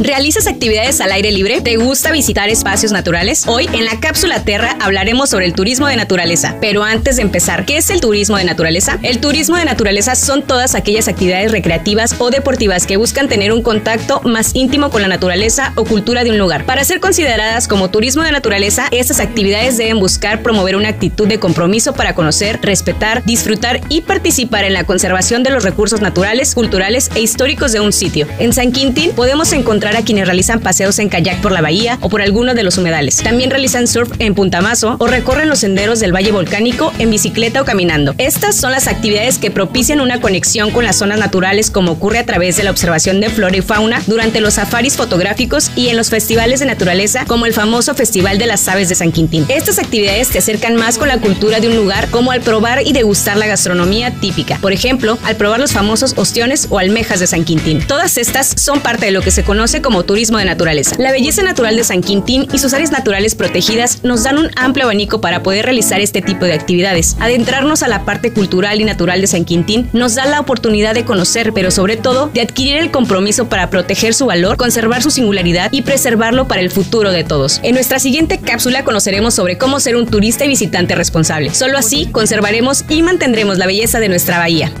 ¿Realizas actividades al aire libre? ¿Te gusta visitar espacios naturales? Hoy en la cápsula Terra hablaremos sobre el turismo de naturaleza. Pero antes de empezar, ¿qué es el turismo de naturaleza? El turismo de naturaleza son todas aquellas actividades recreativas o deportivas que buscan tener un contacto más íntimo con la naturaleza o cultura de un lugar. Para ser consideradas como turismo de naturaleza, estas actividades deben buscar promover una actitud de compromiso para conocer, respetar, disfrutar y participar en la conservación de los recursos naturales, culturales e históricos de un sitio. En San Quintín podemos encontrar a quienes realizan paseos en kayak por la bahía o por alguno de los humedales. También realizan surf en Puntamazo o recorren los senderos del Valle Volcánico en bicicleta o caminando. Estas son las actividades que propician una conexión con las zonas naturales como ocurre a través de la observación de flora y fauna durante los safaris fotográficos y en los festivales de naturaleza como el famoso Festival de las Aves de San Quintín. Estas actividades te acercan más con la cultura de un lugar como al probar y degustar la gastronomía típica. Por ejemplo, al probar los famosos ostiones o almejas de San Quintín. Todas estas son parte de lo que se conoce como turismo de naturaleza. La belleza natural de San Quintín y sus áreas naturales protegidas nos dan un amplio abanico para poder realizar este tipo de actividades. Adentrarnos a la parte cultural y natural de San Quintín nos da la oportunidad de conocer, pero sobre todo de adquirir el compromiso para proteger su valor, conservar su singularidad y preservarlo para el futuro de todos. En nuestra siguiente cápsula conoceremos sobre cómo ser un turista y visitante responsable. Solo así conservaremos y mantendremos la belleza de nuestra bahía.